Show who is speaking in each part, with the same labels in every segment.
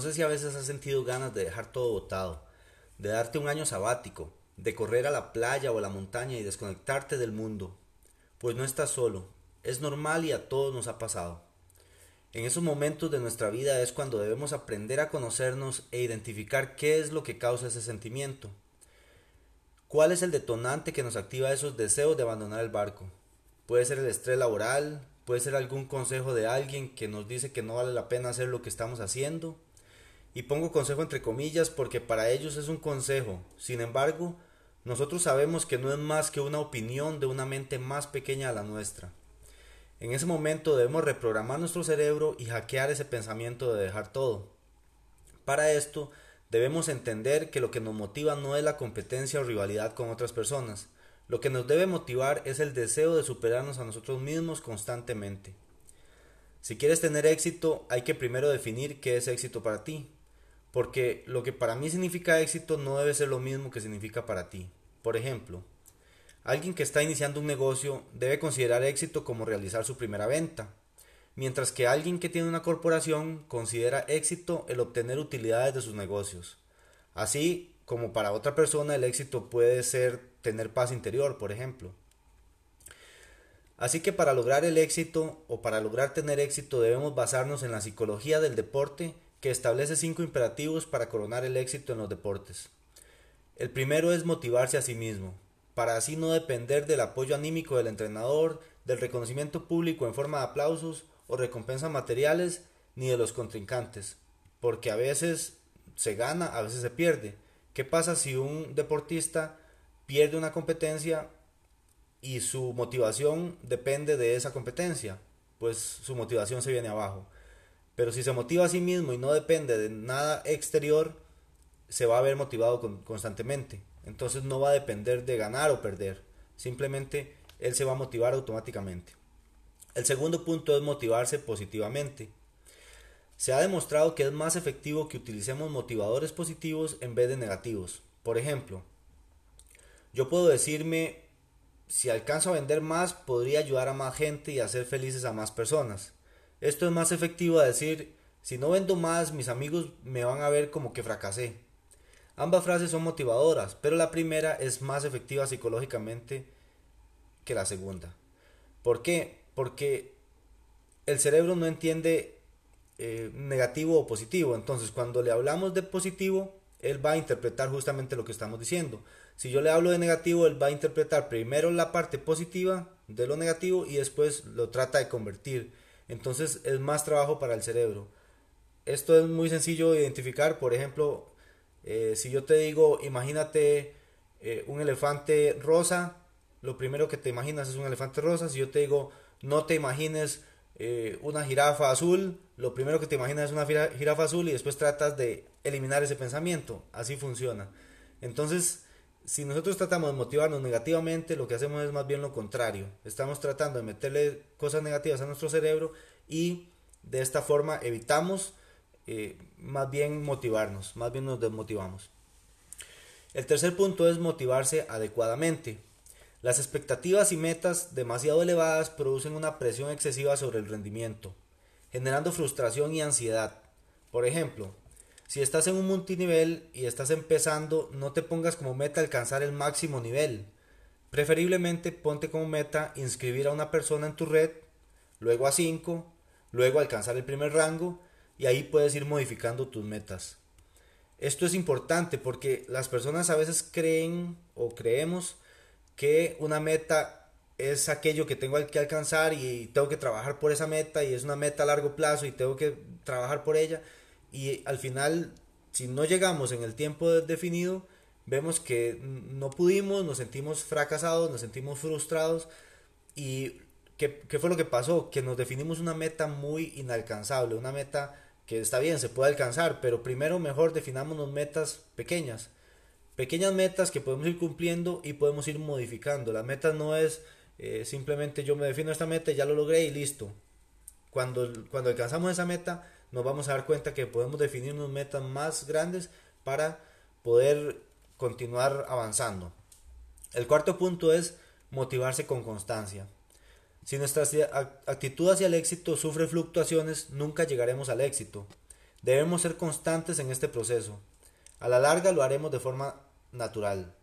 Speaker 1: No sé si a veces has sentido ganas de dejar todo botado, de darte un año sabático, de correr a la playa o a la montaña y desconectarte del mundo. Pues no estás solo, es normal y a todos nos ha pasado. En esos momentos de nuestra vida es cuando debemos aprender a conocernos e identificar qué es lo que causa ese sentimiento. ¿Cuál es el detonante que nos activa esos deseos de abandonar el barco? Puede ser el estrés laboral, puede ser algún consejo de alguien que nos dice que no vale la pena hacer lo que estamos haciendo, y pongo consejo entre comillas porque para ellos es un consejo. Sin embargo, nosotros sabemos que no es más que una opinión de una mente más pequeña a la nuestra. En ese momento debemos reprogramar nuestro cerebro y hackear ese pensamiento de dejar todo. Para esto, debemos entender que lo que nos motiva no es la competencia o rivalidad con otras personas. Lo que nos debe motivar es el deseo de superarnos a nosotros mismos constantemente. Si quieres tener éxito, hay que primero definir qué es éxito para ti porque lo que para mí significa éxito no debe ser lo mismo que significa para ti. Por ejemplo, alguien que está iniciando un negocio debe considerar éxito como realizar su primera venta, mientras que alguien que tiene una corporación considera éxito el obtener utilidades de sus negocios. Así como para otra persona el éxito puede ser tener paz interior, por ejemplo. Así que para lograr el éxito o para lograr tener éxito debemos basarnos en la psicología del deporte que establece cinco imperativos para coronar el éxito en los deportes. El primero es motivarse a sí mismo, para así no depender del apoyo anímico del entrenador, del reconocimiento público en forma de aplausos o recompensas materiales, ni de los contrincantes, porque a veces se gana, a veces se pierde. ¿Qué pasa si un deportista pierde una competencia y su motivación depende de esa competencia? Pues su motivación se viene abajo. Pero si se motiva a sí mismo y no depende de nada exterior, se va a ver motivado constantemente. Entonces no va a depender de ganar o perder. Simplemente él se va a motivar automáticamente. El segundo punto es motivarse positivamente. Se ha demostrado que es más efectivo que utilicemos motivadores positivos en vez de negativos. Por ejemplo, yo puedo decirme, si alcanzo a vender más, podría ayudar a más gente y hacer felices a más personas. Esto es más efectivo a decir, si no vendo más, mis amigos me van a ver como que fracasé. Ambas frases son motivadoras, pero la primera es más efectiva psicológicamente que la segunda. ¿Por qué? Porque el cerebro no entiende eh, negativo o positivo. Entonces, cuando le hablamos de positivo, él va a interpretar justamente lo que estamos diciendo. Si yo le hablo de negativo, él va a interpretar primero la parte positiva de lo negativo y después lo trata de convertir entonces es más trabajo para el cerebro. Esto es muy sencillo de identificar, por ejemplo, eh, si yo te digo, imagínate eh, un elefante rosa, lo primero que te imaginas es un elefante rosa, si yo te digo, no te imagines eh, una jirafa azul, lo primero que te imaginas es una jirafa azul y después tratas de eliminar ese pensamiento, así funciona. Entonces, si nosotros tratamos de motivarnos negativamente, lo que hacemos es más bien lo contrario. Estamos tratando de meterle cosas negativas a nuestro cerebro y de esta forma evitamos eh, más bien motivarnos, más bien nos desmotivamos. El tercer punto es motivarse adecuadamente. Las expectativas y metas demasiado elevadas producen una presión excesiva sobre el rendimiento, generando frustración y ansiedad. Por ejemplo, si estás en un multinivel y estás empezando, no te pongas como meta alcanzar el máximo nivel. Preferiblemente ponte como meta inscribir a una persona en tu red, luego a 5, luego alcanzar el primer rango y ahí puedes ir modificando tus metas. Esto es importante porque las personas a veces creen o creemos que una meta es aquello que tengo que alcanzar y tengo que trabajar por esa meta y es una meta a largo plazo y tengo que trabajar por ella y al final, si no llegamos en el tiempo definido, vemos que no pudimos, nos sentimos fracasados, nos sentimos frustrados y ¿qué, fue lo que pasó? Que nos definimos una meta muy inalcanzable, una meta que está bien, se puede alcanzar, pero primero mejor definámonos metas pequeñas. Pequeñas metas que podemos ir cumpliendo y podemos ir modificando. La meta no es eh, simplemente yo me defino esta meta, ya lo logré y listo. Cuando, cuando alcanzamos esa meta, nos vamos a dar cuenta que podemos definir unas metas más grandes para poder continuar avanzando. El cuarto punto es motivarse con constancia. Si nuestra actitud hacia el éxito sufre fluctuaciones, nunca llegaremos al éxito. Debemos ser constantes en este proceso. A la larga lo haremos de forma natural.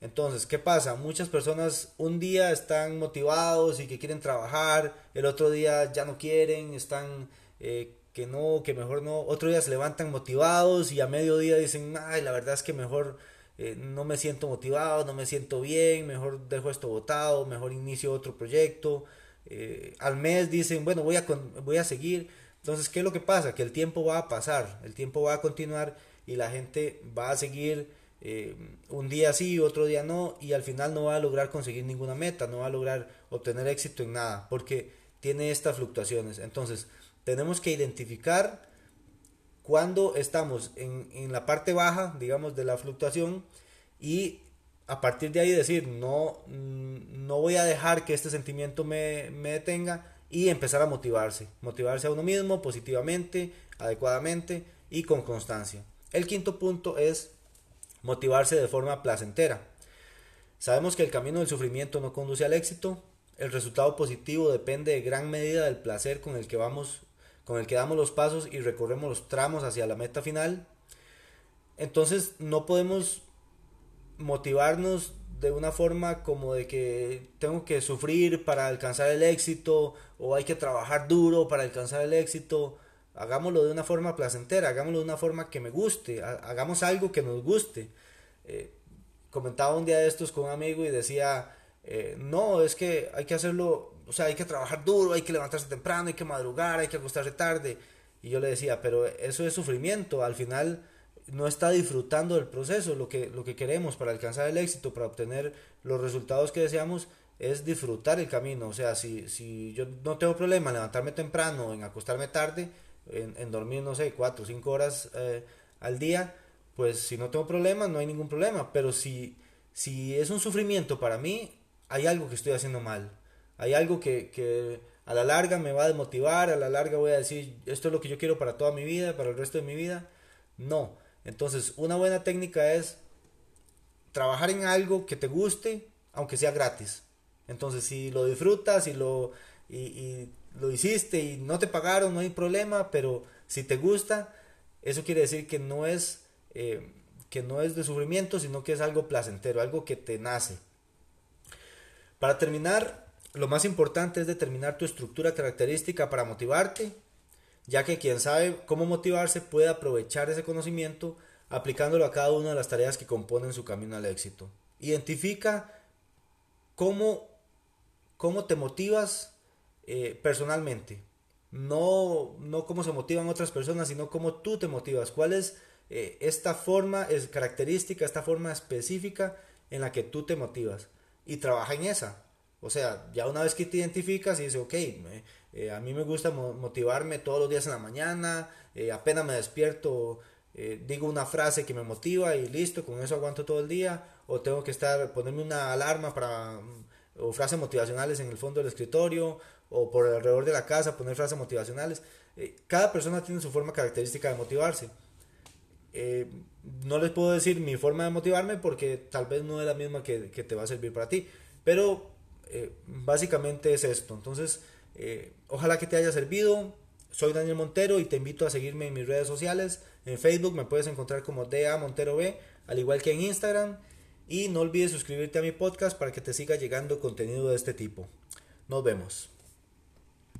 Speaker 1: Entonces, ¿qué pasa? Muchas personas un día están motivados y que quieren trabajar, el otro día ya no quieren, están eh, que no, que mejor no, otro día se levantan motivados y a mediodía dicen, ay, la verdad es que mejor eh, no me siento motivado, no me siento bien, mejor dejo esto botado, mejor inicio otro proyecto. Eh, al mes dicen, bueno, voy a, voy a seguir. Entonces, ¿qué es lo que pasa? Que el tiempo va a pasar, el tiempo va a continuar y la gente va a seguir eh, un día sí, otro día no, y al final no va a lograr conseguir ninguna meta, no va a lograr obtener éxito en nada, porque tiene estas fluctuaciones. Entonces, tenemos que identificar cuando estamos en, en, la parte baja, digamos, de la fluctuación y a partir de ahí decir, no, no voy a dejar que este sentimiento me, me detenga y empezar a motivarse, motivarse a uno mismo positivamente, adecuadamente y con constancia. El quinto punto es motivarse de forma placentera. Sabemos que el camino del sufrimiento no conduce al éxito, el resultado positivo depende de gran medida del placer con el que vamos con el que damos los pasos y recorremos los tramos hacia la meta final. Entonces no podemos motivarnos de una forma como de que tengo que sufrir para alcanzar el éxito o hay que trabajar duro para alcanzar el éxito. Hagámoslo de una forma placentera, hagámoslo de una forma que me guste, hagamos algo que nos guste. Eh, comentaba un día de estos con un amigo y decía, eh, no, es que hay que hacerlo o sea, hay que trabajar duro, hay que levantarse temprano, hay que madrugar, hay que acostarse tarde. Y yo le decía, pero eso es sufrimiento, al final no está disfrutando del proceso, lo que, lo que queremos para alcanzar el éxito, para obtener los resultados que deseamos, es disfrutar el camino. O sea, si, si yo no tengo problema en levantarme temprano, en acostarme tarde, en, dormir, no sé, cuatro o cinco horas eh, al día, pues si no tengo problema, no hay ningún problema. Pero si, si es un sufrimiento para mí, hay algo que estoy haciendo mal. Hay algo que, a la larga me va a desmotivar, a la larga voy a decir, esto es lo que yo quiero para toda mi vida, para el resto de mi vida. No. Entonces, una buena técnica es trabajar en algo que te guste, aunque sea gratis. Entonces, si lo disfrutas y lo, y, lo hiciste y no te pagaron, no hay problema, pero si te gusta, eso quiere decir que no es, eh, que no es de sufrimiento, sino que es algo placentero, algo que te nace. Para terminar, lo más importante es determinar tu estructura característica para motivarte, ya que quien sabe cómo motivarse puede aprovechar ese conocimiento aplicándolo a cada una de las tareas que componen su camino al éxito. Identifica cómo, cómo te motivas eh, personalmente. No, no cómo se motivan otras personas, sino cómo tú te motivas. ¿Cuál es eh, esta forma, es característica, esta forma específica en la que tú te motivas? Y trabaja en esa. O sea, ya una vez que te identificas y dices, ok, eh, a mí me gusta motivarme todos los días en la mañana, eh, apenas me despierto, eh, digo una frase que me motiva y listo, con eso aguanto todo el día, o tengo que estar, ponerme una alarma para, mm, o frases motivacionales en el fondo del escritorio, o por alrededor de la casa poner frases motivacionales. cada persona tiene su forma característica de motivarse. No les puedo decir mi forma de motivarme porque tal vez no es la misma que, que te va a servir para ti, pero eh, básicamente es esto. Entonces, eh, ojalá que te haya servido. Soy Daniel Montero y te invito a seguirme en mis redes sociales. En Facebook me puedes encontrar como DA Montero B, al igual que en Instagram. Y no olvides suscribirte a mi podcast para que te siga llegando contenido de este tipo. Nos vemos.